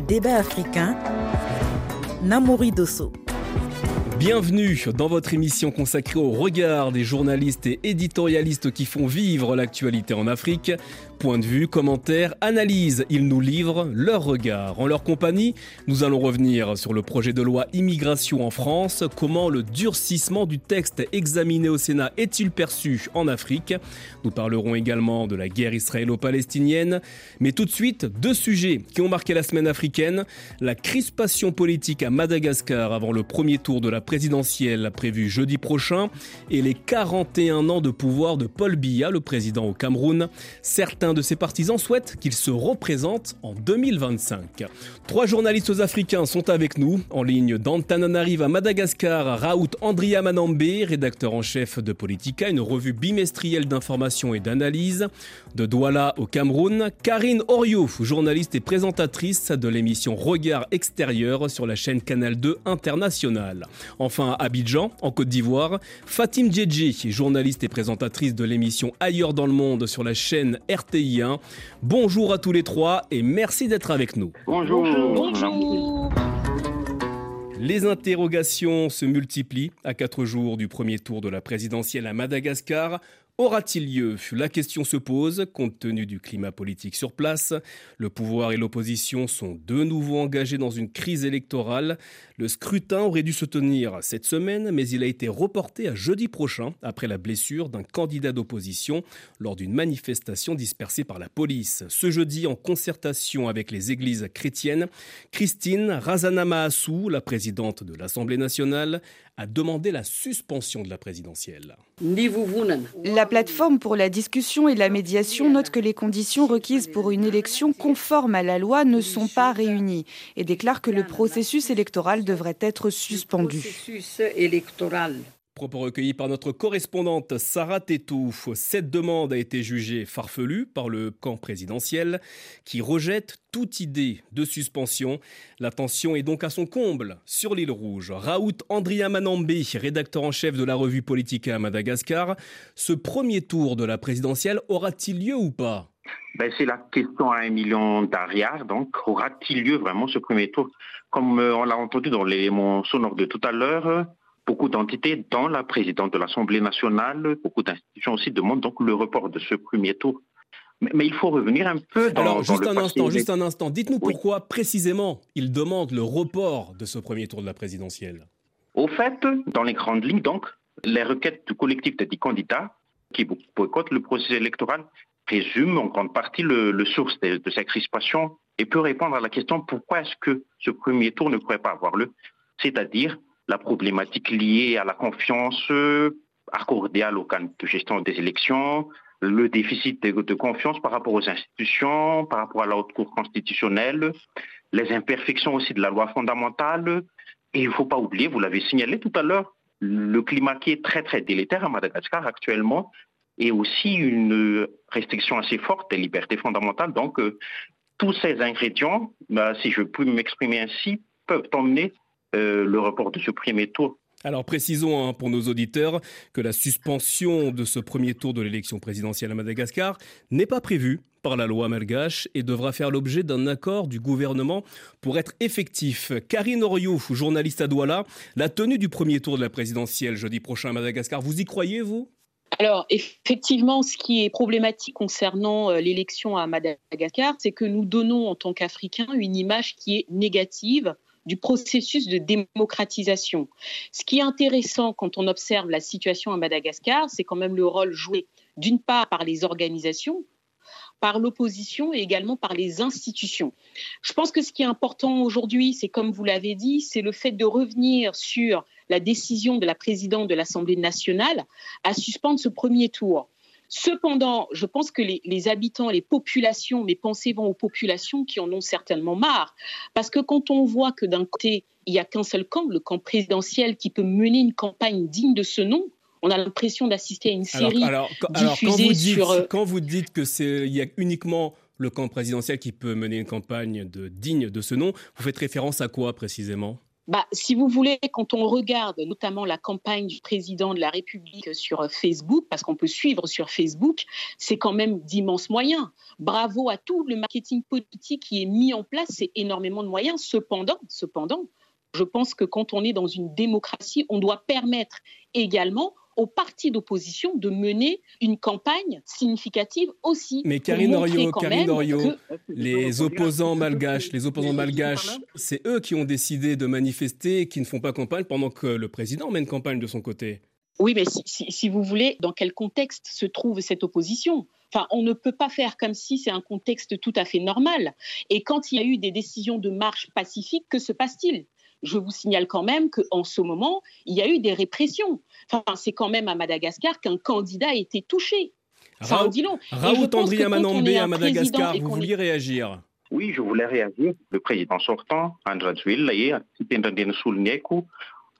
débat africain. Namori Dosso. Bienvenue dans votre émission consacrée au regard des journalistes et éditorialistes qui font vivre l'actualité en Afrique. Point de vue, commentaires, analyse, ils nous livrent leur regard. En leur compagnie, nous allons revenir sur le projet de loi immigration en France, comment le durcissement du texte examiné au Sénat est-il perçu en Afrique? Nous parlerons également de la guerre israélo-palestinienne, mais tout de suite, deux sujets qui ont marqué la semaine africaine, la crispation politique à Madagascar avant le premier tour de la présidentielle prévue jeudi prochain et les 41 ans de pouvoir de Paul Biya, le président au Cameroun. Certains de ses partisans souhaitent qu'il se représente en 2025. Trois journalistes africains sont avec nous, en ligne d'Antananarive à Madagascar, Raoult Andria Manambe, rédacteur en chef de Politica, une revue bimestrielle d'information et d'analyse, de Douala au Cameroun, Karine Orio, journaliste et présentatrice de l'émission Regard extérieur sur la chaîne Canal 2 International. Enfin à Abidjan, en Côte d'Ivoire, Fatim Djedji, journaliste et présentatrice de l'émission Ailleurs dans le monde sur la chaîne RTI1. Bonjour à tous les trois et merci d'être avec nous. Bonjour. Bonjour. Les interrogations se multiplient à quatre jours du premier tour de la présidentielle à Madagascar. Aura-t-il lieu? La question se pose compte tenu du climat politique sur place. Le pouvoir et l'opposition sont de nouveau engagés dans une crise électorale. Le scrutin aurait dû se tenir cette semaine, mais il a été reporté à jeudi prochain après la blessure d'un candidat d'opposition lors d'une manifestation dispersée par la police. Ce jeudi, en concertation avec les églises chrétiennes, Christine Razanamaassou, la présidente de l'Assemblée nationale, a demandé la suspension de la présidentielle. La plateforme pour la discussion et la médiation note que les conditions requises pour une élection conforme à la loi ne sont pas réunies et déclare que le processus électoral devrait être suspendu. Propos recueillis par notre correspondante Sarah Tetouf. Cette demande a été jugée farfelue par le camp présidentiel qui rejette toute idée de suspension. La tension est donc à son comble sur l'île Rouge. Raoult Andria Manambe, rédacteur en chef de la revue Politica à Madagascar. Ce premier tour de la présidentielle aura-t-il lieu ou pas? Ben, c'est la question à un million d'ariards. Donc, aura-t-il lieu vraiment ce premier tour? Comme euh, on l'a entendu dans l'élément sonore de tout à l'heure, beaucoup d'entités, dont la présidente de l'Assemblée nationale, beaucoup d'institutions aussi demandent donc le report de ce premier tour. Mais, il faut revenir un peu dans, Alors, juste le un instant, juste un instant. Dites-nous pourquoi précisément ils demandent le report de ce premier tour de la présidentielle. Au fait, dans les grandes lignes, donc, les requêtes du collectif des candidats qui boycottent le processus électoral résument en grande partie le, le source de, de cette crispation et peut répondre à la question pourquoi est-ce que ce premier tour ne pourrait pas avoir lieu, c'est-à-dire la problématique liée à la confiance accordée à l'organe de gestion des élections, le déficit de, confiance par rapport aux institutions, par rapport à la haute cour constitutionnelle, les imperfections aussi de la loi fondamentale. Et il ne faut pas oublier, vous l'avez signalé tout à l'heure, le climat qui est très très délétère à Madagascar actuellement et aussi une restriction assez forte des libertés fondamentales. Donc, euh, tous ces ingrédients, bah, si je peux m'exprimer ainsi, peuvent emmener euh, le report de ce premier tour. Alors précisons hein, pour nos auditeurs que la suspension de ce premier tour de l'élection présidentielle à Madagascar n'est pas prévue par la loi malgache et devra faire l'objet d'un accord du gouvernement pour être effectif. Karine Oriou, journaliste à Douala, la tenue du premier tour de la présidentielle jeudi prochain à Madagascar, vous y croyez, vous? Alors, effectivement, ce qui est problématique concernant l'élection à Madagascar, c'est que nous donnons en tant qu'Africains une image qui est négative du processus de démocratisation. Ce qui est intéressant quand on observe la situation à Madagascar, c'est quand même le rôle joué d'une part par les organisations, par l'opposition et également par les institutions. Je pense que ce qui est important aujourd'hui, c'est comme vous l'avez dit, c'est le fait de revenir sur la décision de la présidente de l'Assemblée nationale à suspendre ce premier tour. Cependant, je pense que les, les, habitants, les populations, mes pensées vont aux populations qui en ont certainement marre. Parce que quand on voit que d'un côté, il n'y a qu'un seul camp, le camp présidentiel, qui peut mener une campagne digne de ce nom, on a l'impression d'assister à une série alors, alors, alors, diffusée quand vous dites, sur... euh, Quand vous dites qu'il y a uniquement le camp présidentiel qui peut mener une campagne de, digne de ce nom, vous faites référence à quoi précisément? Bah, si vous voulez, quand on regarde notamment la campagne du président de la République sur Facebook, parce qu'on peut suivre sur Facebook, c'est quand même d'immenses moyens. Bravo à tout le marketing politique qui est mis en place, c'est énormément de moyens. Cependant, cependant, je pense que quand on est dans une démocratie, on doit permettre également aux partis d'opposition de mener une campagne significative aussi. Mais Karine Orio, Karine Orio, les opposants malgaches, les opposants malgaches, c'est eux qui ont décidé de manifester qui ne font pas campagne pendant que le président mène campagne de son côté. Oui, mais si, si vous voulez, dans quel contexte se trouve cette opposition? Enfin, on ne peut pas faire comme si c'est un contexte tout à fait normal. Et quand il y a eu des décisions de marche pacifique, que se passe-t-il? Je vous signale quand même qu'en ce moment, il y a eu des répressions. Enfin, c'est quand même à Madagascar qu'un candidat a été touché. Raoult, Raoult André Manambé à Madagascar, vous vouliez réagir? Oui, je voulais réagir. Le président sortant, André Zuil,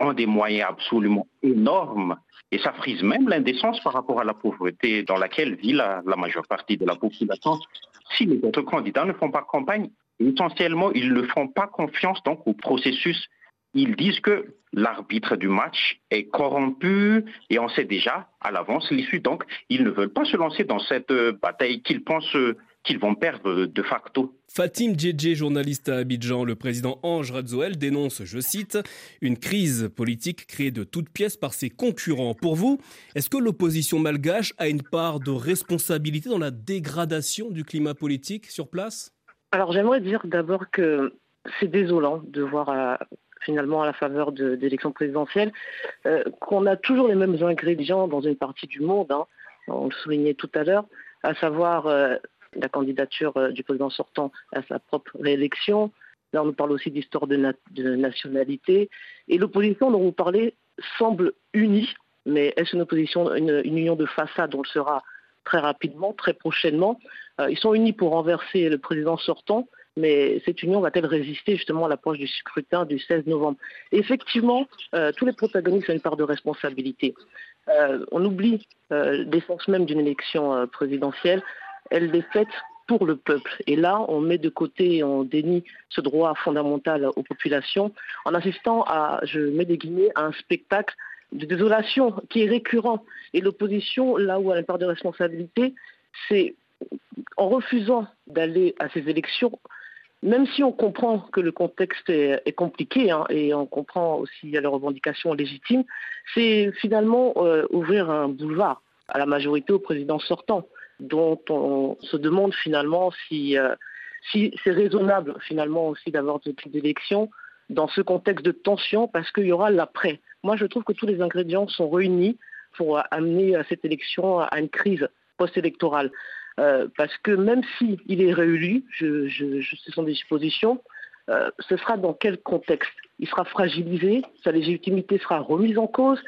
ont des moyens absolument énormes et ça frise même l'indécence par rapport à la pauvreté dans laquelle vit la, la majeure partie de la population. Si les autres candidats ne font pas campagne, essentiellement, ils ne font pas confiance donc au processus. Ils disent que l'arbitre du match est corrompu et on sait déjà à l'avance l'issue. Donc, ils ne veulent pas se lancer dans cette euh, bataille qu'ils pensent euh, qu'ils vont perdre de facto. Fatim Djedje, journaliste à Abidjan, le président Ange Radzoel dénonce, je cite, une crise politique créée de toutes pièces par ses concurrents. Pour vous, est-ce que l'opposition malgache a une part de responsabilité dans la dégradation du climat politique sur place? Alors j'aimerais dire d'abord que c'est désolant de voir euh, finalement à la faveur d'élections présidentielles euh, qu'on a toujours les mêmes ingrédients dans une partie du monde. Hein. on le soulignait tout à l'heure, à savoir euh, la candidature du président sortant à sa propre réélection. Là, on nous parle aussi d'histoire de, nationalité. Et l'opposition dont vous parlez semble unie, mais est-ce une opposition, une, une union de façade On le sera très rapidement, très prochainement. Euh, ils sont unis pour renverser le président sortant, mais cette union va-t-elle résister justement à l'approche du scrutin du 16 novembre? Effectivement, euh, tous les protagonistes ont une part de responsabilité. Euh, on oublie l'essence même d'une élection présidentielle. Elle est faite pour le peuple. Et là, on met de côté, on dénie ce droit fondamental aux populations en assistant à, je mets des guillemets, à un spectacle de désolation qui est récurrent. Et l'opposition, là où elle part de responsabilité, c'est en refusant d'aller à ces élections, même si on comprend que le contexte est, compliqué hein, et on comprend aussi les revendications légitimes, c'est finalement euh, ouvrir un boulevard à la majorité au président sortant, dont on se demande finalement si, euh, si c'est raisonnable finalement aussi d'avoir ce type d'élection dans ce contexte de tension parce qu'il y aura l'après. Moi, je trouve que tous les ingrédients sont réunis pour amener cette élection à une crise post-électorale. Euh, parce que même s'il est réélu, je, je, ce sont des suppositions, euh, ce sera dans quel contexte? Il sera fragilisé, sa légitimité sera remise en cause.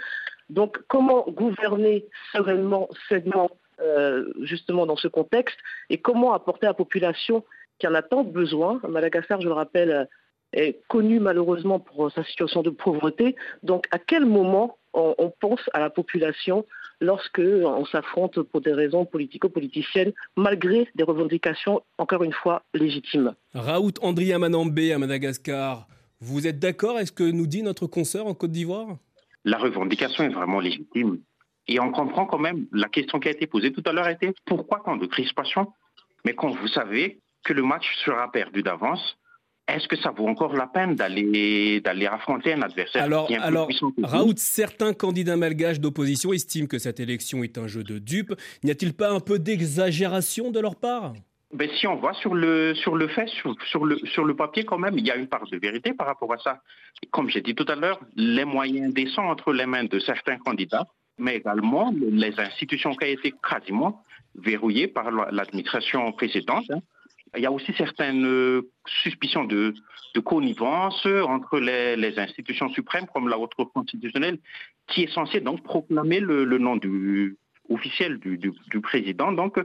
Donc comment gouverner sereinement, sainement, euh, justement dans ce contexte, et comment apporter à la population qui en a tant besoin? Madagascar, je le rappelle, est connu malheureusement pour sa situation de pauvreté. Donc à quel moment on, pense à la population lorsque on s'affronte pour des raisons politico-politiciennes, malgré des revendications, encore une fois, légitimes. Raoult Andria Manambé à Madagascar, vous êtes d'accord avec ce que nous dit notre consoeur en Côte d'Ivoire? La revendication est vraiment légitime. Et on comprend quand même, la question qui a été posée tout à l'heure était pourquoi tant de crispation Mais quand vous savez que le match sera perdu d'avance, est-ce que ça vaut encore la peine d'aller d'aller affronter un adversaire alors, Raoult, certains candidats malgaches d'opposition estiment que cette élection est un jeu de dupes. N'y a-t-il pas un peu d'exagération de leur part? Ben, si on voit sur le, sur le fait, sur, sur, le, sur le papier quand même, il y a une part de vérité par rapport à ça. Comme j'ai dit tout à l'heure, les moyens descendent entre les mains de certains candidats, mais également les institutions qui ont été quasiment verrouillées par l'administration précédente. Hein. Il y a aussi certaines euh, suspicions de, connivence entre les, institutions suprêmes, comme la Haute Cour constitutionnelle, qui est censée donc proclamer le, nom du, officiel du, président. Donc,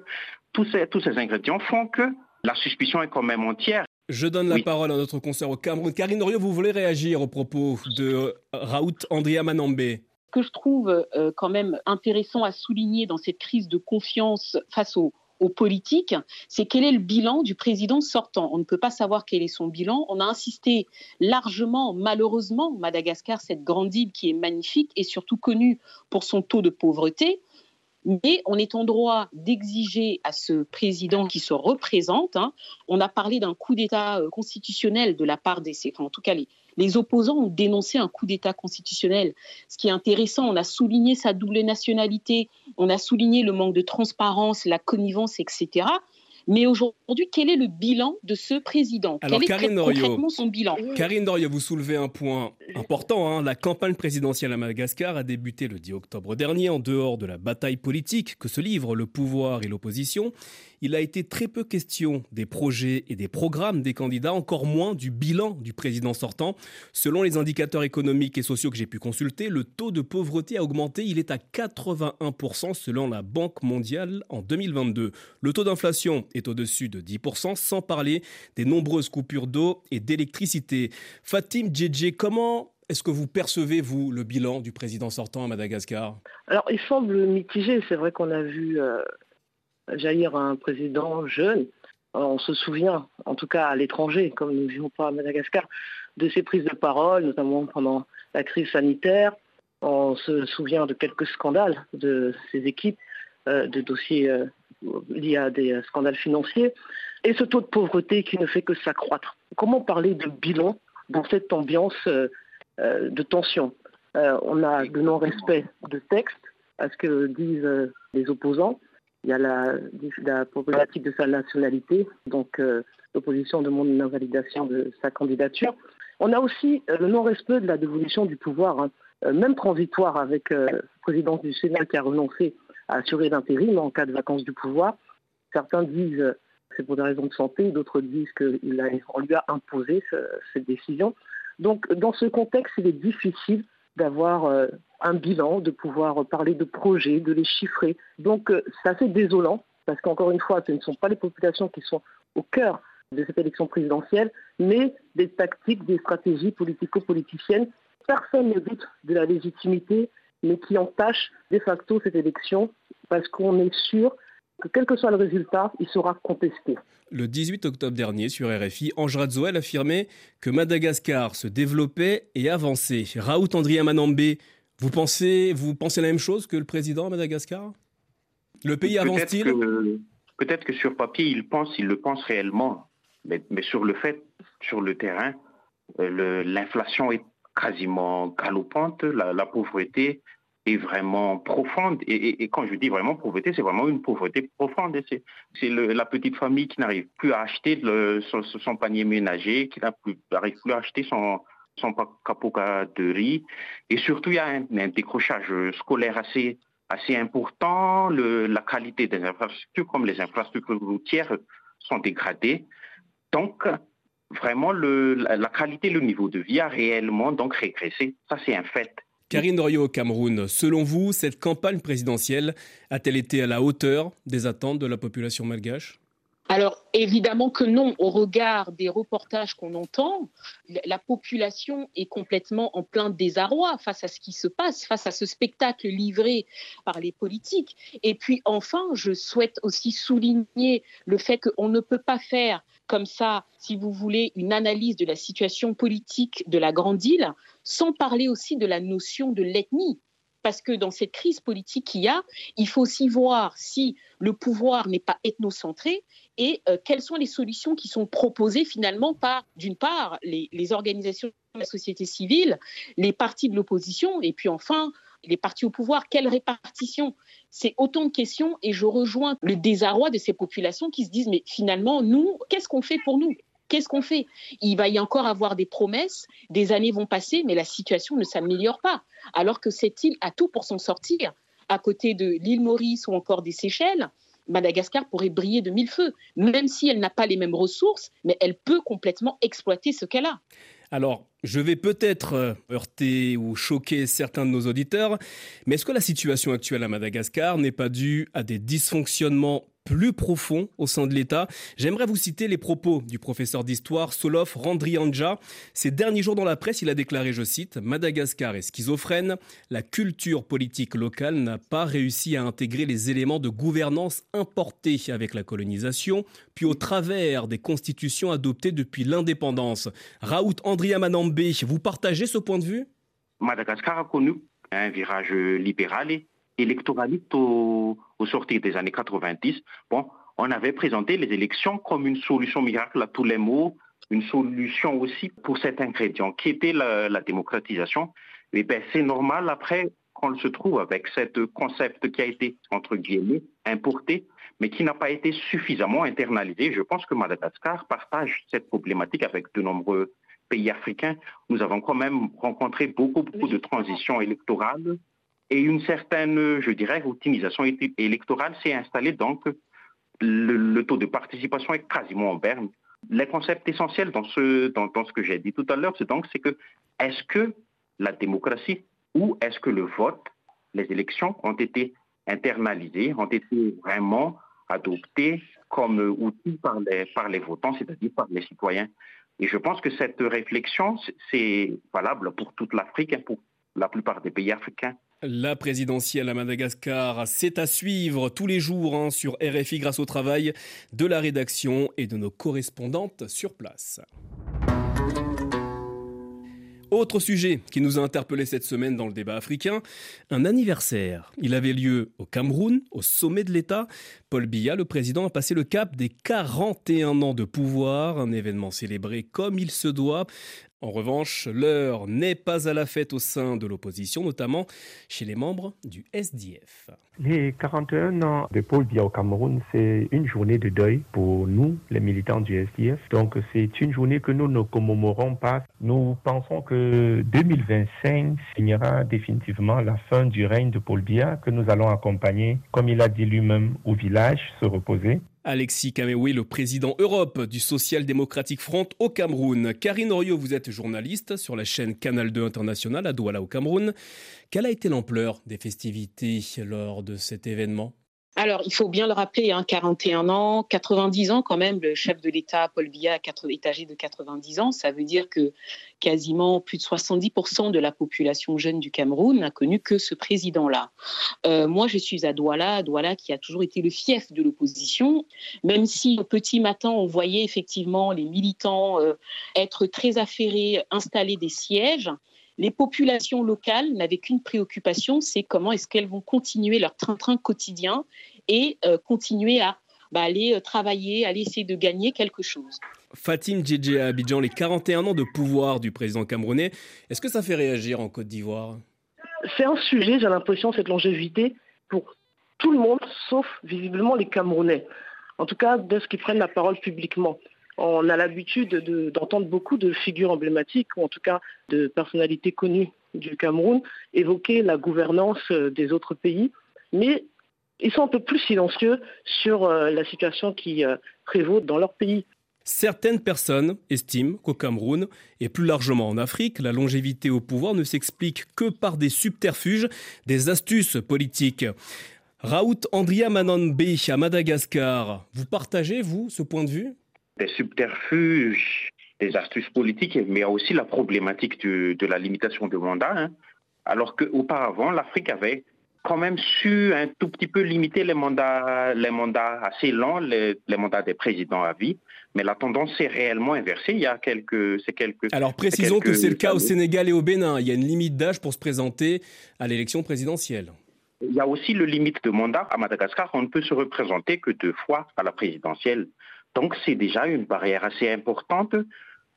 tous ces, tous ces ingrédients font que la suspicion est quand même entière. Je donne la parole à notre consoeur au Cameroun. Karine Oriot, vous voulez réagir au propos de Raoult Andrea Manambé? Ce que je trouve euh, quand même intéressant à souligner dans cette crise de confiance face aux, aux politiques, c'est quel est le bilan du président sortant. On ne peut pas savoir quel est son bilan. On a insisté largement, malheureusement, Madagascar, cette grande île qui est magnifique et surtout connue pour son taux de pauvreté. Mais on est en droit d'exiger à ce président qui se représente, hein, on a parlé d'un coup d'État euh, constitutionnel de la part des, en tout cas les, les opposants ont dénoncé un coup d'État constitutionnel. Ce qui est intéressant, on a souligné sa double nationalité, on a souligné le manque de transparence, la connivence, etc. Mais aujourd'hui, quel est le bilan de ce président? Alors, Quel Karine est Norio, concrètement son bilan? Karine Doria, vous soulevez un point important. hein. La campagne présidentielle à Madagascar a débuté le 10 octobre dernier en dehors de la bataille politique que se livrent le pouvoir et l'opposition. Il a été très peu question des projets et des programmes des candidats, encore moins du bilan du président sortant. Selon les indicateurs économiques et sociaux que j'ai pu consulter, le taux de pauvreté a augmenté. Il est à 81% selon la Banque mondiale en 2022. Le taux d'inflation est au-dessus de 10%, sans parler des nombreuses coupures d'eau et d'électricité. Fatim Djedje, comment est-ce que vous percevez, vous, le bilan du président sortant à Madagascar? Alors, il semble mitigé. C'est vrai qu'on a vu euh, jaillir un président jeune. On se souvient, en tout cas à l'étranger, comme nous ne vivons pas à Madagascar, de ses prises de parole, notamment pendant la crise sanitaire. On se souvient de quelques scandales de ses équipes, euh, de dossiers euh, liés à des euh, scandales financiers, et ce taux de pauvreté qui ne fait que s'accroître. Comment parler de bilan dans cette ambiance euh, de tension? On a le non-respect de texte, à ce que disent les opposants. Il y a la, problématique de sa nationalité, donc euh, l'opposition demande une invalidation de sa candidature. On a aussi euh, le non-respect de la dévolution du pouvoir, hein, euh, même transitoire avec euh, le président du Sénat qui a renoncé à assurer l'intérim en cas de vacances du pouvoir. Certains disent euh, c'est pour des raisons de santé, d'autres disent qu'on lui a imposé ce- cette décision. Donc dans ce contexte, il est difficile d'avoir un bilan, de pouvoir parler de projets, de les chiffrer. Donc euh, c'est assez désolant, parce qu'encore une fois, ce ne sont pas les populations qui sont au cœur de cette élection présidentielle, mais des tactiques, des stratégies politico-politiciennes. Personne ne doute de la légitimité, mais qui entachent de facto cette élection, parce qu'on est sûr que quel que soit le résultat, il sera contesté. Le 18 octobre dernier, sur RFI, Ange Radzoel affirmait que Madagascar se développait et avançait. Raoult Andrien Manambé, vous pensez, vous pensez la même chose que le président à Madagascar? Le pays Peut-être avance-t-il? que- Peut-être que sur papier, il pense, il le pense réellement. Mais, mais sur le fait, sur le terrain, euh, l'inflation est quasiment galopante, la, la pauvreté est vraiment profonde. Et, et- et quand je dis vraiment pauvreté, c'est vraiment une pauvreté profonde. C'est, la petite famille qui n'arrive plus à acheter le- son, son panier ménager, qui n'a plus- n'arrive plus à acheter son, son pa- capoca de riz. Et surtout, il y a un, décrochage scolaire assez assez important. La qualité des infrastructures, comme les infrastructures routières, sont dégradées. Donc, vraiment, le- la, qualité, le niveau de vie a réellement donc régressé. Ça, c'est un fait. Karine Dorio au Cameroun, selon vous, cette campagne présidentielle a-t-elle été à la hauteur des attentes de la population malgache? Alors évidemment que non, au regard des reportages qu'on entend, la- la population est complètement en plein désarroi face à ce qui se passe, face à ce spectacle livré par les politiques. Et puis enfin, je souhaite aussi souligner le fait qu'on ne peut pas faire comme ça, si vous voulez, une analyse de la situation politique de la Grande Île sans parler aussi de la notion de l'ethnie. Parce que dans cette crise politique qu'il y a, il faut aussi voir si le pouvoir n'est pas ethnocentré et euh, quelles sont les solutions qui sont proposées finalement par, d'une part, les, les organisations de la société civile, les partis de l'opposition, et puis enfin, les partis au pouvoir. Quelle répartition? C'est autant de questions et je rejoins le désarroi de ces populations qui se disent, mais finalement, nous, qu'est-ce qu'on fait pour nous? Qu'est-ce qu'on fait? Il va y encore avoir des promesses, des années vont passer, mais la situation ne s'améliore pas. Alors que cette île a tout pour s'en sortir? À côté de l'île Maurice ou encore des Seychelles, Madagascar pourrait briller de mille feux, même si elle n'a pas les mêmes ressources, mais elle peut complètement exploiter ce qu'elle a. Alors, je vais peut-être euh, heurter ou choquer certains de nos auditeurs, mais est-ce que la situation actuelle à Madagascar n'est pas due à des dysfonctionnements plus profond au sein de l'État. J'aimerais vous citer les propos du professeur d'histoire Solof Randrianja. Ces derniers jours dans la presse, il a déclaré, je cite, Madagascar est schizophrène, la culture politique locale n'a pas réussi à intégrer les éléments de gouvernance importés avec la colonisation, puis au travers des constitutions adoptées depuis l'indépendance. Raoult Andria Manambe, vous partagez ce point de vue? Madagascar a connu un virage libéral et électoraliste au, au sortir des années 90. Bon, on avait présenté les élections comme une solution miracle à tous les maux, une solution aussi pour cet ingrédient qui était la, la démocratisation. Et ben c'est normal après qu'on se trouve avec ce concept qui a été entre guillemets importé, mais qui n'a pas été suffisamment internalisé. Je pense que Madagascar partage cette problématique avec de nombreux pays africains. Nous avons quand même rencontré beaucoup, beaucoup de transitions électorales et une certaine, je dirais, optimisation électorale s'est installée. Donc, le, le, taux de participation est quasiment en berne. Les concepts essentiels dans ce, dans, ce que j'ai dit tout à l'heure, c'est donc c'est que est-ce que la démocratie ou est-ce que le vote, les élections ont été internalisées, ont été vraiment adoptées comme outil par les, par les votants, c'est-à-dire par les citoyens? Et je pense que cette réflexion, c'est valable pour toute l'Afrique, pour la plupart des pays africains. La présidentielle à Madagascar, c'est à suivre tous les jours hein, sur RFI grâce au travail de la rédaction et de nos correspondantes sur place. Autre sujet qui nous a interpellé cette semaine dans le débat africain, un anniversaire. Il avait lieu au Cameroun, au sommet de l'État. Paul Biya, le président, a passé le cap des 41 ans de pouvoir, un événement célébré comme il se doit. En revanche, l'heure n'est pas à la fête au sein de l'opposition, notamment chez les membres du SDF. Les 41 ans de Paul Biya au Cameroun, c'est une journée de deuil pour nous, les militants du SDF. Donc c'est une journée que nous ne commémorons pas. Nous pensons que 2025 signera définitivement la fin du règne de Paul Biya, que nous allons accompagner, comme il a dit lui-même, au village, se reposer. Alexis Kamewi, le président Europe du Social Democratic Front au Cameroun. Karine Orio, vous êtes journaliste sur la chaîne Canal 2 International à Douala au Cameroun. Quelle a été l'ampleur des festivités lors de cet événement? Alors, il faut bien le rappeler, hein, 41 ans, 90 ans quand même, le chef de l'État, Paul Biya, est âgé de 90 ans. Ça veut dire que quasiment plus de 70% de la population jeune du Cameroun n'a connu que ce président-là. Euh, moi, je suis à Douala, Douala qui a toujours été le fief de l'opposition, même si au petit matin, on voyait effectivement les militants euh, être très affairés, installer des sièges les populations locales n'avaient qu'une préoccupation, c'est comment est-ce qu'elles vont continuer leur train-train quotidien et euh, continuer à bah, aller euh, travailler, aller essayer de gagner quelque chose. Fatim Djedje à Abidjan, les 41 ans de pouvoir du président camerounais, est-ce que ça fait réagir en Côte d'Ivoire? C'est un sujet, j'ai l'impression, cette longévité pour tout le monde, sauf visiblement les Camerounais. En tout cas, de ce qui prennent la parole publiquement on a l'habitude d'entendre beaucoup de figures emblématiques, ou en tout cas de personnalités connues du Cameroun, évoquer la gouvernance euh, des autres pays, mais ils sont un peu plus silencieux sur euh, la situation qui euh, prévaut dans leur pays. Certaines personnes estiment qu'au Cameroun et plus largement en Afrique, la longévité au pouvoir ne s'explique que par des subterfuges, des astuces politiques. Raoult Andria Manonbe à Madagascar, vous partagez, vous, ce point de vue? Des subterfuges, des astuces politiques, mais il y a aussi la problématique du, de la limitation de mandat. Hein. Alors qu'auparavant, l'Afrique avait quand même su un tout petit peu limiter les mandats, les mandats assez lents, les, les mandats des présidents à vie. Mais la tendance s'est réellement inversée. Il y a quelques, c'est quelques. Alors précisons quelques que c'est le cas au Sénégal et au Bénin. Il y a une limite d'âge pour se présenter à l'élection présidentielle. Il y a aussi le limite de mandat. À Madagascar, on ne peut se représenter que deux fois à la présidentielle. Donc c'est déjà une barrière assez importante.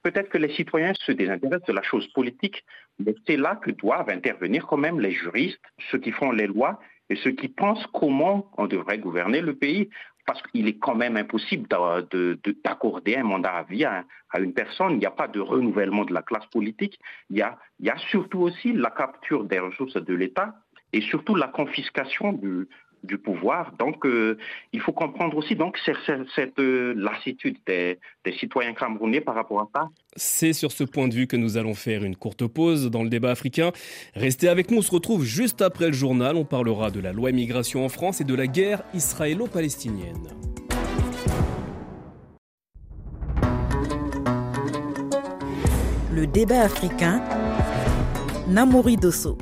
Peut-être que les citoyens se désintéressent de la chose politique, mais c'est là que doivent intervenir quand même les juristes, ceux qui font les lois et ceux qui pensent comment on devrait gouverner le pays. Parce qu'il est quand même impossible d'accorder un mandat à vie à, une personne. Il n'y a pas de renouvellement de la classe politique. Il y a, il y a surtout aussi la capture des ressources de l'État et surtout la confiscation du, du pouvoir. Donc, euh, il faut comprendre aussi donc cette, euh, lassitude des, des, citoyens camerounais par rapport à ça. C'est sur ce point de vue que nous allons faire une courte pause dans le débat africain. Restez avec nous, on se retrouve juste après le journal. On parlera de la loi immigration en France et de la guerre israélo-palestinienne. Le débat africain, Namori Dosso.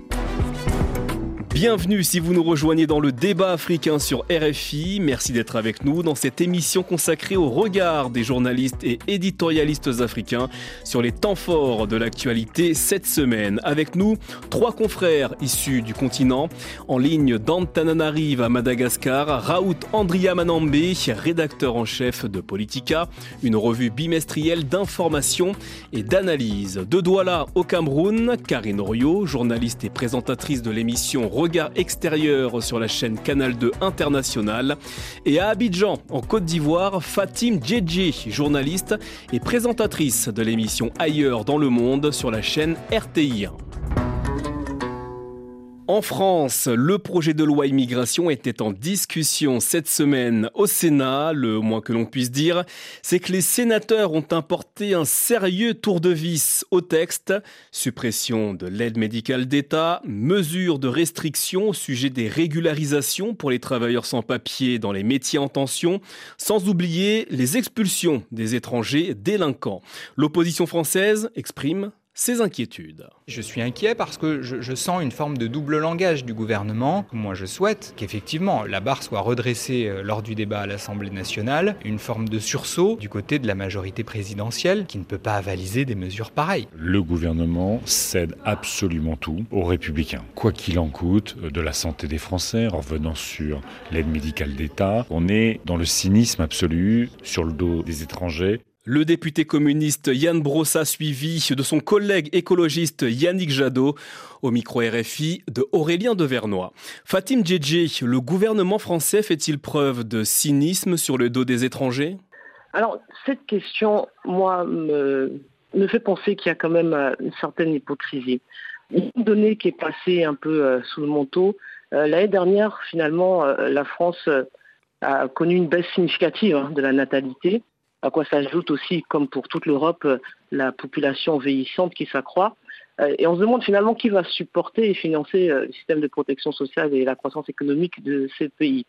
Bienvenue si vous nous rejoignez dans le débat africain sur RFI. Merci d'être avec nous dans cette émission consacrée au regard des journalistes et éditorialistes africains sur les temps forts de l'actualité cette semaine. Avec nous, trois confrères issus du continent. En ligne d'Antananarive à Madagascar, Raoult Andria Manambe, rédacteur en chef de Politica, une revue bimestrielle d'information et d'analyse. De Douala au Cameroun, Karine Orio, journaliste et présentatrice de l'émission regard extérieur sur la chaîne Canal 2 International. Et à Abidjan, en Côte d'Ivoire, Fatim Djedje, journaliste et présentatrice de l'émission Ailleurs dans le monde sur la chaîne RTI. En France, le projet de loi immigration était en discussion cette semaine au Sénat. Le moins que l'on puisse dire, c'est que les sénateurs ont importé un sérieux tour de vis au texte. Suppression de l'aide médicale d'État, mesures de restriction au sujet des régularisations pour les travailleurs sans papier dans les métiers en tension, sans oublier les expulsions des étrangers délinquants. L'opposition française exprime ses inquiétudes. Je suis inquiet parce que je, sens une forme de double langage du gouvernement. Moi, je souhaite qu'effectivement la barre soit redressée euh, lors du débat à l'Assemblée nationale, une forme de sursaut du côté de la majorité présidentielle qui ne peut pas avaliser des mesures pareilles. Le gouvernement cède absolument tout aux républicains. Quoi qu'il en coûte, euh, de la santé des Français, en revenant sur l'aide médicale d'État, on est dans le cynisme absolu sur le dos des étrangers le député communiste Yann Brossa suivi de son collègue écologiste Yannick Jadot au micro RFI de Aurélien Devernois. Fatim Djedje, le gouvernement français fait-il preuve de cynisme sur le dos des étrangers? Alors, cette question, moi, me, fait penser qu'il y a quand même euh, une certaine hypocrisie. Une donnée qui est passée un peu euh, sous le manteau, euh, l'année dernière, finalement, la France a connu une baisse significative hein, de la natalité à quoi s'ajoute aussi, comme pour toute l'Europe, euh, la population vieillissante qui s'accroît. Euh, et on se demande finalement qui va supporter et financer euh, le système de protection sociale et la croissance économique de ces pays.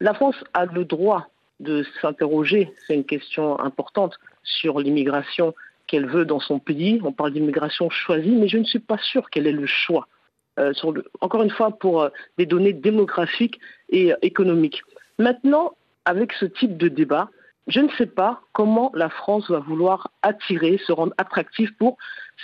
La France a le droit de s'interroger, c'est une question importante, sur l'immigration qu'elle veut dans son pays. On parle d'immigration choisie, mais je ne suis pas sûr qu'elle ait le choix. encore une fois, pour des données démographiques et économiques. Maintenant, avec ce type de débat, je ne sais pas comment la France va vouloir attirer, se rendre attractif pour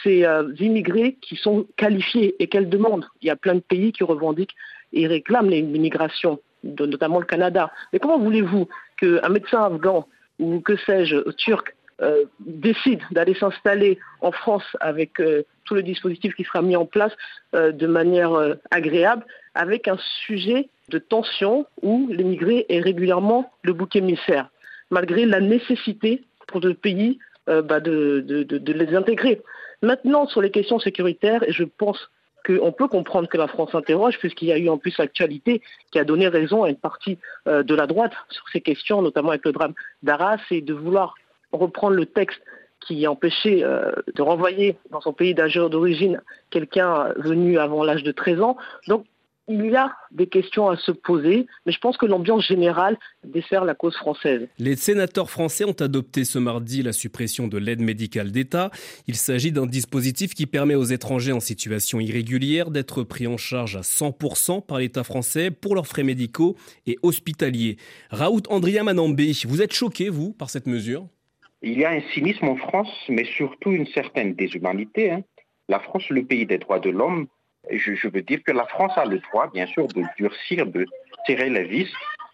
ces euh, immigrés qui sont qualifiés et qu'elle demande. Il y a plein de pays qui revendiquent et réclament l'immigration, notamment le Canada. Mais comment voulez-vous qu'un médecin afghan ou que sais-je, turc, euh, décide d'aller s'installer en France avec euh, tout le dispositif qui sera mis en place de manière agréable, avec un sujet de tension où l'immigré est régulièrement le bouc émissaire? Malgré la nécessité pour le pays euh, bah, de, les intégrer. Maintenant, sur les questions sécuritaires, je pense qu'on peut comprendre que la France s'interroge, puisqu'il y a eu en plus l'actualité qui a donné raison à une partie euh, de la droite sur ces questions, notamment avec le drame d'Arras, et de vouloir reprendre le texte qui empêchait euh, de renvoyer dans son pays d'origine quelqu'un venu avant l'âge de 13 ans. Il y a des questions à se poser, mais je pense que l'ambiance générale dessert la cause française. Les sénateurs français ont adopté ce mardi la suppression de l'aide médicale d'État. Il s'agit d'un dispositif qui permet aux étrangers en situation irrégulière d'être pris en charge à 100% par l'État français pour leurs frais médicaux et hospitaliers. Raoult Andria Manambé, vous êtes choqué, vous, par cette mesure? Il y a un cynisme en France, mais surtout une certaine déshumanité. Hein. La France, le pays des droits de l'homme, je, veux dire que la France a le droit, bien sûr, de durcir, de tirer les vis,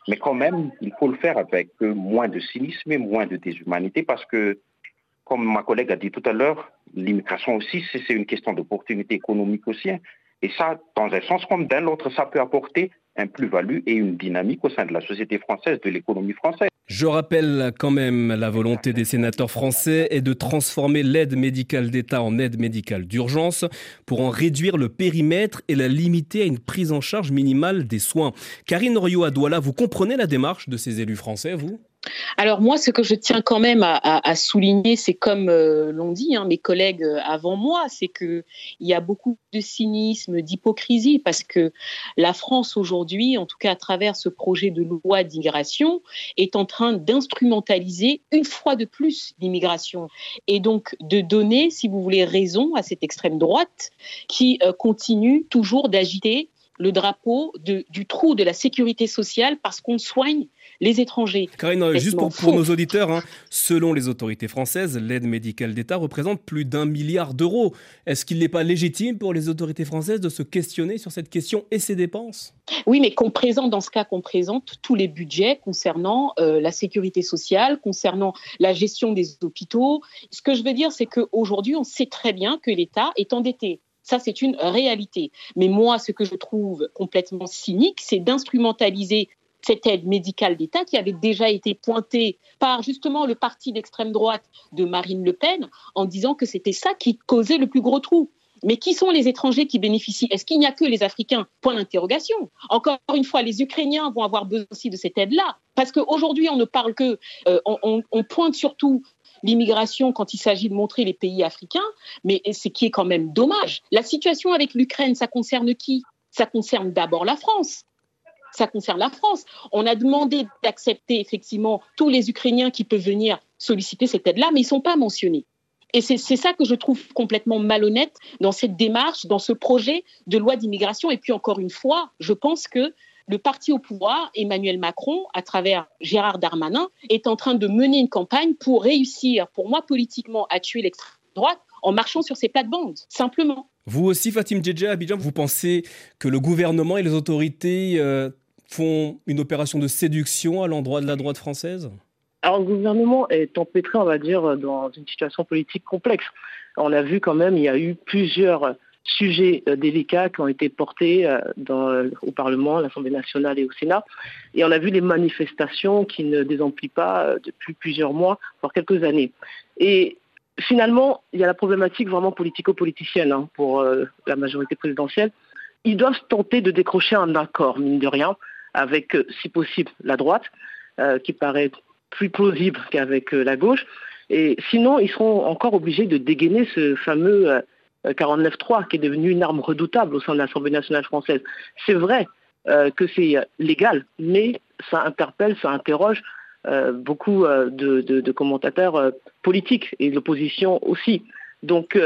mais quand même, il faut le faire avec moins de cynisme et moins de déshumanité parce que, comme ma collègue a dit tout à l'heure, l'immigration aussi, c'est une question d'opportunité économique aussi. Hein. Et ça, dans un sens comme dans l'autre, ça peut apporter un plus-value et une dynamique au sein de la société française, de l'économie française. Je rappelle quand même la volonté des sénateurs français est de transformer l'aide médicale d'État en aide médicale d'urgence pour en réduire le périmètre et la limiter à une prise en charge minimale des soins. Karine Orio-Adouala, vous comprenez la démarche de ces élus français, vous? Alors moi, ce que je tiens quand même à, souligner, c'est comme euh, l'ont dit hein, mes collègues euh, avant moi, c'est qu'il y a beaucoup de cynisme, d'hypocrisie, parce que la France aujourd'hui, en tout cas à travers ce projet de loi d'immigration, est en train d'instrumentaliser une fois de plus l'immigration. Et donc de donner, si vous voulez, raison à cette extrême droite qui euh, continue toujours d'agiter le drapeau du trou de la sécurité sociale parce qu'on soigne les étrangers. Karine, juste pour, nos auditeurs, hein, selon les autorités françaises, l'aide médicale d'État représente plus d'un milliard d'euros. Est-ce qu'il n'est pas légitime pour les autorités françaises de se questionner sur cette question et ses dépenses? Oui, mais qu'on présente, dans ce cas, qu'on présente tous les budgets concernant euh, la sécurité sociale, concernant la gestion des hôpitaux. Ce que je veux dire, c'est qu'aujourd'hui, on sait très bien que l'État est endetté. Ça, c'est une réalité. Mais moi, ce que je trouve complètement cynique, c'est d'instrumentaliser cette aide médicale d'État qui avait déjà été pointée par justement le parti d'extrême droite de Marine Le Pen en disant que c'était ça qui causait le plus gros trou. Mais qui sont les étrangers qui bénéficient? Est-ce qu'il n'y a que les Africains? Point d'interrogation. Encore une fois, les Ukrainiens vont avoir besoin aussi de cette aide-là. Parce qu'aujourd'hui, on ne parle que, euh, on, on, pointe surtout l'immigration quand il s'agit de montrer les pays africains, mais ce qui est quand même dommage. La situation avec l'Ukraine, ça concerne qui? Ça concerne d'abord la France ça concerne la France. On a demandé d'accepter effectivement tous les Ukrainiens qui peuvent venir solliciter cette aide-là, mais ils ne sont pas mentionnés. Et c'est ça que je trouve complètement malhonnête dans cette démarche, dans ce projet de loi d'immigration. Et puis encore une fois, je pense que le parti au pouvoir, Emmanuel Macron, à travers Gérard Darmanin, est en train de mener une campagne pour réussir, pour moi politiquement, à tuer l'extrême droite en marchant sur ses plates-bandes, simplement. Vous aussi, Fatim Djedja, Abidjan, vous pensez que le gouvernement et les autorités euh, font une opération de séduction à l'endroit de la droite française? Alors le gouvernement est empêtré, on va dire, dans une situation politique complexe. On a vu quand même, il y a eu plusieurs sujets euh, délicats qui ont été portés euh, dans, au Parlement, l'Assemblée nationale et au Sénat. Et on a vu les manifestations qui ne désemplissent pas euh, depuis plusieurs mois, voire quelques années. Et finalement, il y a la problématique vraiment politico-politicienne hein, pour la majorité présidentielle. Ils doivent tenter de décrocher un accord, mine de rien, avec, euh, si possible, la droite, euh, qui paraît plus plausible qu'avec euh, la gauche. Et sinon, ils seront encore obligés de dégainer ce fameux 49-3 qui est devenu une arme redoutable au sein de l'Assemblée nationale française. C'est vrai que c'est légal, mais ça interpelle, ça interroge beaucoup de, commentateurs politiques et l'opposition aussi. Donc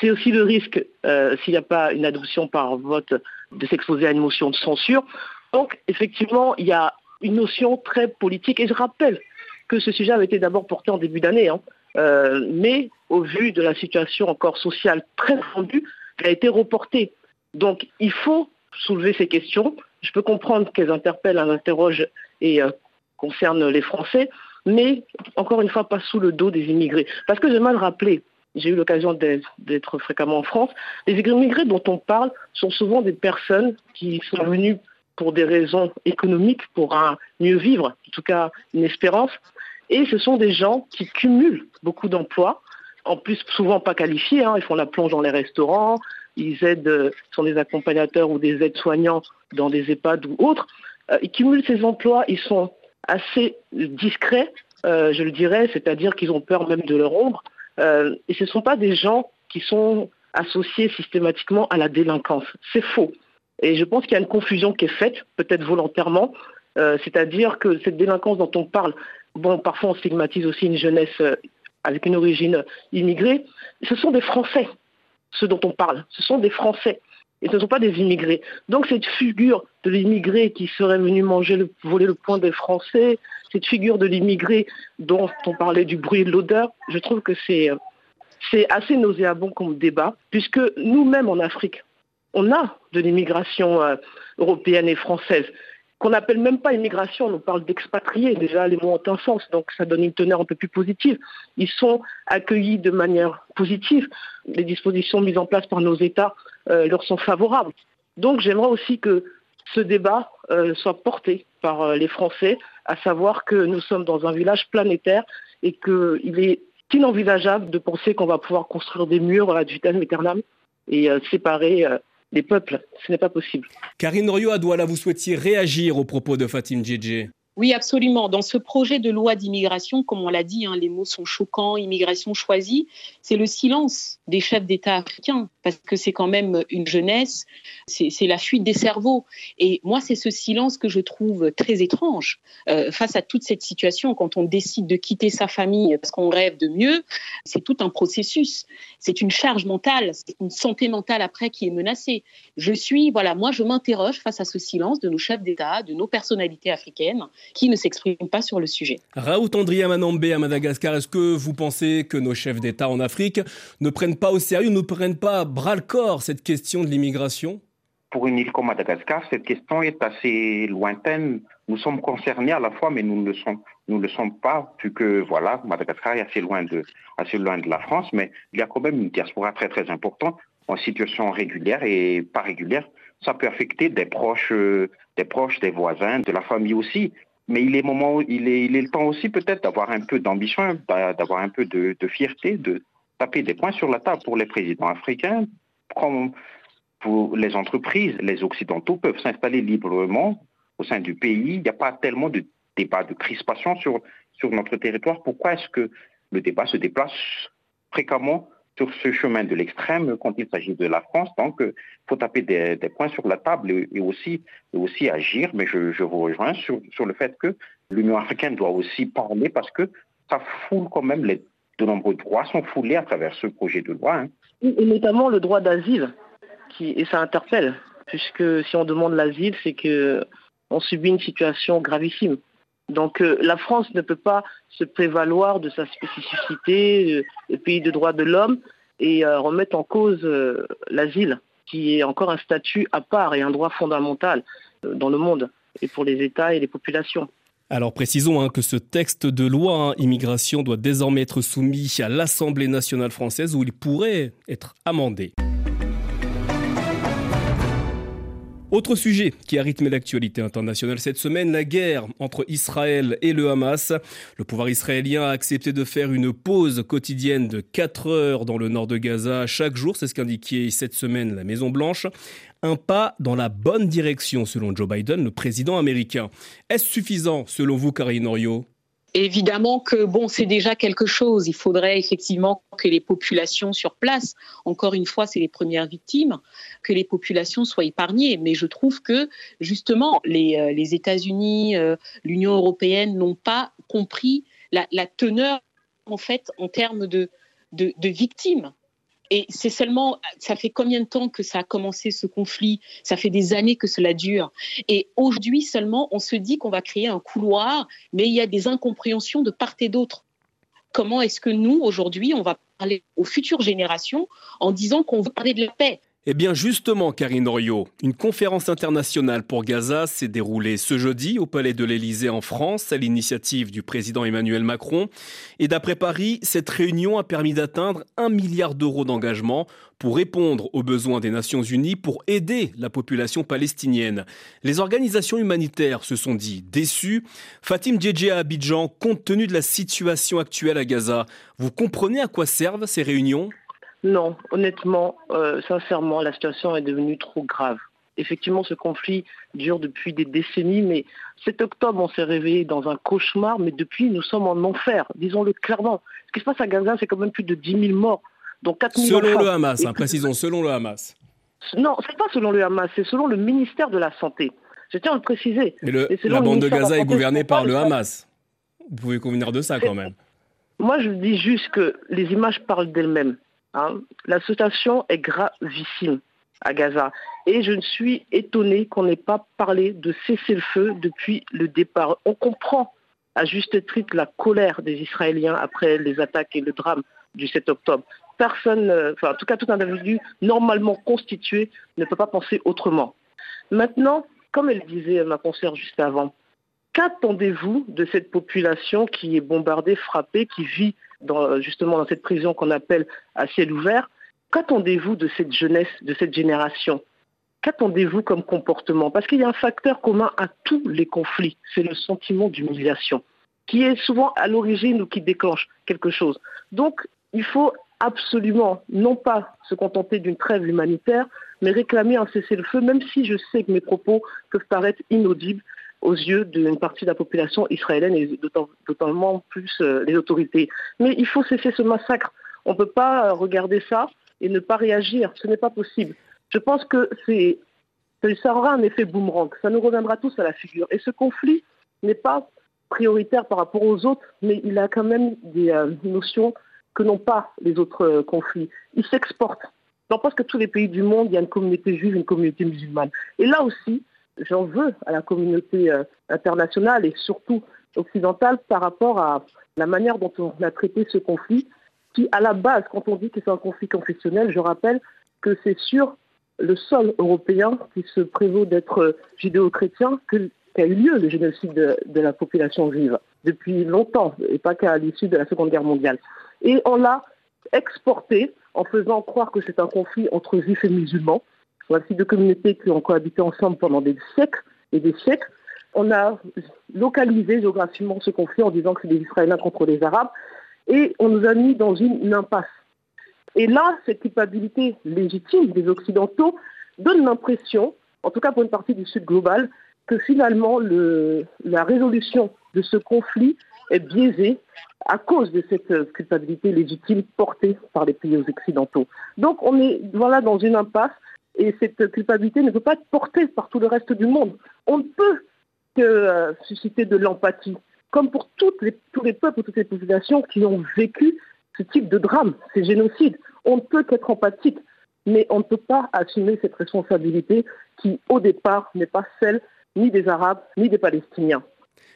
c'est aussi le risque, s'il n'y a pas une adoption par vote, de s'exposer à une motion de censure. Donc, effectivement, il y a une notion très politique. Et je rappelle que ce sujet avait été d'abord porté en début d'année, hein. euh, mais au vu de la situation encore sociale très tendue, il a été reporté. Donc, il faut soulever ces questions. Je peux comprendre qu'elles interpellent, elles interrogent et euh, concernent les Français, mais encore une fois, pas sous le dos des immigrés. Parce que j'ai mal rappelé, j'ai eu l'occasion d'être fréquemment en France, les immigrés dont on parle sont souvent des personnes qui sont venues pour des raisons économiques, pour un mieux vivre, en tout cas une espérance. Et ce sont des gens qui cumulent beaucoup d'emplois, en plus souvent pas qualifiés, hein. ils font la plonge dans les restaurants, ils aident, euh, sont des accompagnateurs ou des aides-soignants dans des EHPAD ou autres. Euh, ils cumulent ces emplois, ils sont assez discrets, euh, je le dirais, c'est-à-dire qu'ils ont peur même de leur ombre. et ce ne sont pas des gens qui sont associés systématiquement à la délinquance. C'est faux. Et je pense qu'il y a une confusion qui est faite, peut-être volontairement, euh, c'est-à-dire que cette délinquance dont on parle, bon, parfois on stigmatise aussi une jeunesse euh, avec une origine immigrée, ce sont des Français, ceux dont on parle, ce sont des Français. Et ce ne sont pas des immigrés. Donc cette figure de l'immigré qui serait venu manger, le, voler le point des Français, cette figure de l'immigré dont on parlait du bruit et de l'odeur, je trouve que c'est euh, c'est assez nauséabond comme débat, puisque nous-mêmes en Afrique, on a de l'immigration euh, européenne et française, qu'on n'appelle même pas immigration, on parle d'expatriés, déjà les mots ont un sens, donc ça donne une teneur un peu plus positive. Ils sont accueillis de manière positive, les dispositions mises en place par nos États euh, leur sont favorables. Donc j'aimerais aussi que ce débat euh, soit porté par les Français, à savoir que nous sommes dans un village planétaire et qu'il est inenvisageable de penser qu'on va pouvoir construire des murs à vitam aeternam et séparer les peuples. Ce n'est pas possible. Karine Norio à Douala, vous souhaitiez réagir aux propos de Fatim Djedje oui, absolument. Dans ce projet de loi d'immigration, comme on l'a dit, hein, les mots sont choquants, immigration choisie, c'est le silence des chefs d'État africains, parce que c'est quand même une jeunesse, c'est la fuite des cerveaux. Et moi, c'est ce silence que je trouve très étrange euh, face à toute cette situation. Quand on décide de quitter sa famille parce qu'on rêve de mieux, c'est tout un processus. C'est une charge mentale, c'est une santé mentale après qui est menacée. Je suis, voilà, moi, je m'interroge face à ce silence de nos chefs d'État, de nos personnalités africaines qui ne s'expriment pas sur le sujet. Raoult Andria Manambe à Madagascar, est-ce que vous pensez que nos chefs d'État en Afrique ne prennent pas au sérieux, ne prennent pas à bras le corps cette question de l'immigration? Pour une île comme Madagascar, cette question est assez lointaine. Nous sommes concernés à la fois, mais nous ne le sommes, nous le sommes pas, vu que voilà, Madagascar est assez loin de, assez loin de la France, mais il y a quand même une diaspora très très importante en situation régulière et pas régulière. Ça peut affecter des proches, euh, des proches, des voisins, de la famille aussi. Mais il est, moment, il est, il est le temps aussi peut-être d'avoir un peu d'ambition, d'avoir un peu de, fierté, de taper des points sur la table pour les présidents africains, comme pour les entreprises, les Occidentaux peuvent s'installer librement au sein du pays. Il n'y a pas tellement de débat, de crispation sur, sur notre territoire. Pourquoi est-ce que le débat se déplace fréquemment sur ce chemin de l'extrême quand il s'agit de la France. Donc, il faut taper des, points sur la table et, aussi, aussi agir. Mais je, vous rejoins sur, sur, le fait que l'Union africaine doit aussi parler parce que ça foule quand même les, de nombreux droits sont foulés à travers ce projet de loi. Hein. Et notamment le droit d'asile, qui, et ça interpelle, puisque si on demande l'asile, c'est qu'on subit une situation gravissime. Donc euh, la France ne peut pas se prévaloir de sa spécificité, euh, pays de droits de l'homme, et euh, remettre en cause euh, l'asile, qui est encore un statut à part et un droit fondamental dans le monde, et pour les États et les populations. Alors précisons hein, que ce texte de loi hein, immigration doit désormais être soumis à l'Assemblée nationale française où il pourrait être amendé. Autre sujet qui a rythmé l'actualité internationale cette semaine, la guerre entre Israël et le Hamas. Le pouvoir israélien a accepté de faire une pause quotidienne de 4 heures dans le nord de Gaza chaque jour, c'est ce qu'indiquait cette semaine la Maison Blanche. Un pas dans la bonne direction selon Joe Biden, le président américain. Est-ce suffisant selon vous, Karine Orio? Évidemment que bon, c'est déjà quelque chose. Il faudrait effectivement que les populations sur place, encore une fois, c'est les premières victimes, que les populations soient épargnées. Mais je trouve que justement, les, euh, États-Unis, euh, l'Union européenne n'ont pas compris la, teneur en fait en termes de, de victimes. Et c'est seulement, ça fait combien de temps que ça a commencé ce conflit? Ça fait des années que cela dure. Et aujourd'hui seulement, on se dit qu'on va créer un couloir, mais il y a des incompréhensions de part et d'autre. Comment est-ce que nous, aujourd'hui, on va parler aux futures générations en disant qu'on veut parler de la paix? Eh bien justement, Karine Oriot, une conférence internationale pour Gaza s'est déroulée ce jeudi au Palais de l'Élysée en France à l'initiative du président Emmanuel Macron. Et d'après Paris, cette réunion a permis d'atteindre un milliard d'euros d'engagement pour répondre aux besoins des Nations Unies pour aider la population palestinienne. Les organisations humanitaires se sont dit déçues. Fatim Djedje à Abidjan, compte tenu de la situation actuelle à Gaza, vous comprenez à quoi servent ces réunions? Non, honnêtement, euh, sincèrement, la situation est devenue trop grave. Effectivement, ce conflit dure depuis des décennies, mais cet octobre, on s'est réveillé dans un cauchemar, mais depuis, nous sommes en enfer, disons-le clairement. Ce qui se passe à Gaza, c'est quand même plus de 10 000 morts, dont 4 000 Selon le Hamas, hein, précisons, selon le Hamas. Non, c'est pas selon le Hamas, c'est selon le ministère de la Santé. Je tiens à le préciser. La bande de Gaza est gouvernée par le Hamas. Vous pouvez convenir de ça quand même. Moi, je dis juste que les images parlent d'elles-mêmes. Hein. La situation est gravissime à Gaza. Et je ne suis étonnée qu'on n'ait pas parlé de cessez-le-feu depuis le départ. On comprend à juste titre la colère des Israéliens après les attaques et le drame du 7 octobre. Personne, euh, enfin, en tout cas tout individu normalement constitué ne peut pas penser autrement. Maintenant, comme elle disait ma concert juste avant, qu'attendez-vous de cette population qui est bombardée, frappée, qui vit justement dans cette prison qu'on appelle à ciel ouvert. Qu'attendez-vous de cette jeunesse, de cette génération? Qu'attendez-vous comme comportement? Parce qu'il y a un facteur commun à tous les conflits, c'est le sentiment d'humiliation, qui est souvent à l'origine ou qui déclenche quelque chose. Donc, il faut absolument non pas se contenter d'une trêve humanitaire, mais réclamer un cessez-le-feu, même si je sais que mes propos peuvent paraître inaudibles aux yeux d'une partie de la population israélienne et d'autant plus euh, les autorités. Mais il faut cesser ce massacre. On ne peut pas regarder ça et ne pas réagir. Ce n'est pas possible. Je pense que ça aura un effet boomerang. Ça nous reviendra tous à la figure. Et ce conflit n'est pas prioritaire par rapport aux autres, mais il a quand même des euh, notions que n'ont pas les autres euh, conflits. Il s'exporte. Dans presque tous les pays du monde, il y a une communauté juive, une communauté musulmane. Et là aussi, j'en veux à la communauté euh, internationale et surtout occidentale par rapport à la manière dont on a traité ce conflit, qui à la base, quand on dit que c'est un conflit confessionnel, je rappelle que c'est sur le sol européen qui se prévaut d'être judéo-chrétien qu'a eu lieu le génocide de, la population juive depuis longtemps et pas qu'à l'issue de la Seconde Guerre mondiale. Et on l'a exporté en faisant croire que c'est un conflit entre juifs et musulmans. Voici deux communautés qui ont cohabité ensemble pendant des siècles et des siècles. On a localisé géographiquement ce conflit en disant que c'est des Israéliens contre les Arabes et on nous a mis dans une impasse. Et là, cette culpabilité légitime des Occidentaux donne l'impression, en tout cas pour une partie du Sud global, que finalement la résolution de ce conflit est biaisée à cause de cette culpabilité légitime portée par les pays occidentaux. Donc on est voilà dans une impasse et cette culpabilité ne peut pas être portée par tout le reste du monde. On ne peut que euh, susciter de l'empathie, comme pour toutes les, tous les peuples, toutes les populations qui ont vécu ce type de drame, ces génocides. On ne peut qu'être empathique, mais on ne peut pas assumer cette responsabilité qui, au départ, n'est pas celle ni des Arabes ni des Palestiniens.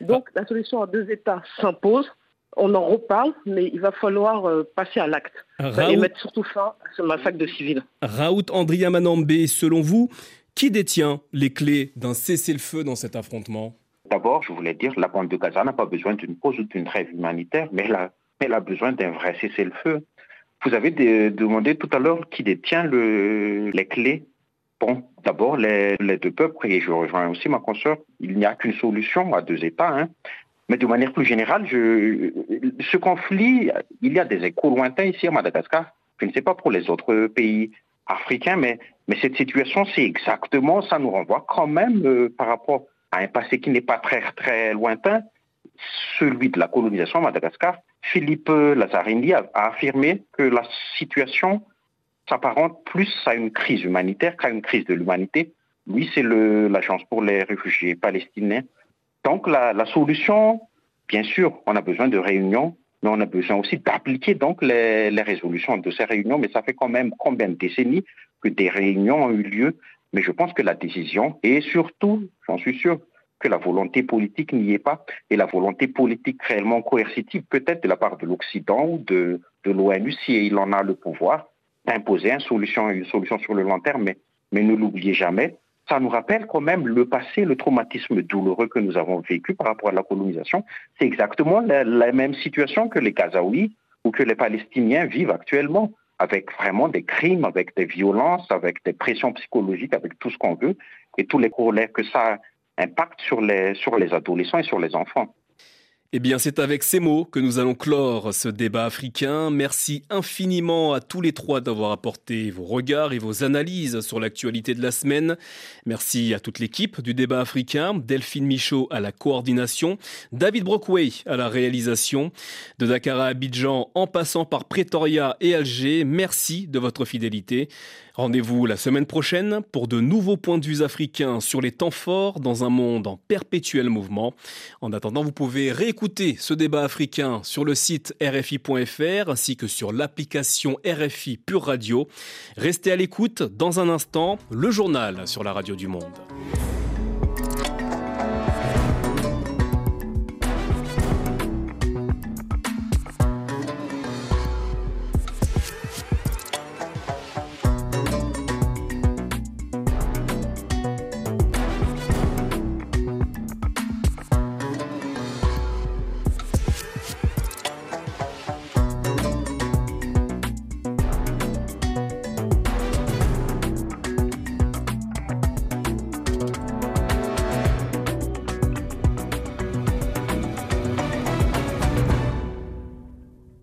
Donc la solution à deux États s'impose. On en reparle, mais il va falloir euh, passer à l'acte et mettre surtout fin à ce massacre de civils. Raoult Andria Manambé, selon vous, qui détient les clés d'un cessez-le-feu dans cet affrontement? D'abord, je voulais dire, la bande de Gaza n'a pas besoin d'une pause ou d'une trêve humanitaire, mais elle a elle a besoin d'un vrai cessez-le-feu. Vous avez demandé tout à l'heure qui détient les clés. Bon, d'abord, les, deux peuples, et je rejoins aussi ma consoeur, il n'y a qu'une solution à deux États. Hein. Mais de manière plus générale, ce conflit, il y a des échos lointains ici à Madagascar. Je ne sais pas pour les autres pays africains, mais, cette situation, c'est exactement, ça nous renvoie quand même euh, par rapport à un passé qui n'est pas très, très lointain, celui de la colonisation à Madagascar. Philippe Lazzarini a, affirmé que la situation s'apparente plus à une crise humanitaire qu'à une crise de l'humanité. Lui, c'est l'Agence pour les réfugiés palestiniens. Donc la, solution, bien sûr, on a besoin de réunions, mais on a besoin aussi d'appliquer donc les, les, résolutions de ces réunions. Mais ça fait quand même combien de décennies que des réunions ont eu lieu? Mais je pense que la décision, et surtout, j'en suis sûr, que la volonté politique n'y est pas, et la volonté politique réellement coercitive, peut-être de la part de l'Occident ou de, de l'ONU, si il en a le pouvoir, d'imposer une solution, une solution sur le long terme. Mais, mais ne l'oubliez jamais, ça nous rappelle quand même le passé, le traumatisme douloureux que nous avons vécu par rapport à la colonisation. C'est exactement la, même situation que les Gazaouis ou que les Palestiniens vivent actuellement, avec vraiment des crimes, avec des violences, avec des pressions psychologiques, avec tout ce qu'on veut, et tous les corollaires que ça impact sur les, sur les adolescents et sur les enfants. Eh bien, c'est avec ces mots que nous allons clore ce débat africain. Merci infiniment à tous les trois d'avoir apporté vos regards et vos analyses sur l'actualité de la semaine. Merci à toute l'équipe du débat africain, Delphine Michaud à la coordination, David Brockway à la réalisation, de Dakar à Abidjan en passant par Pretoria et Alger. Merci de votre fidélité. Rendez-vous la semaine prochaine pour de nouveaux points de vue africains sur les temps forts dans un monde en perpétuel mouvement. En attendant, vous pouvez réécouter ce débat africain sur le site rfi.fr ainsi que sur l'application RFI Pure Radio. Restez à l'écoute dans un instant, le journal sur la radio du monde.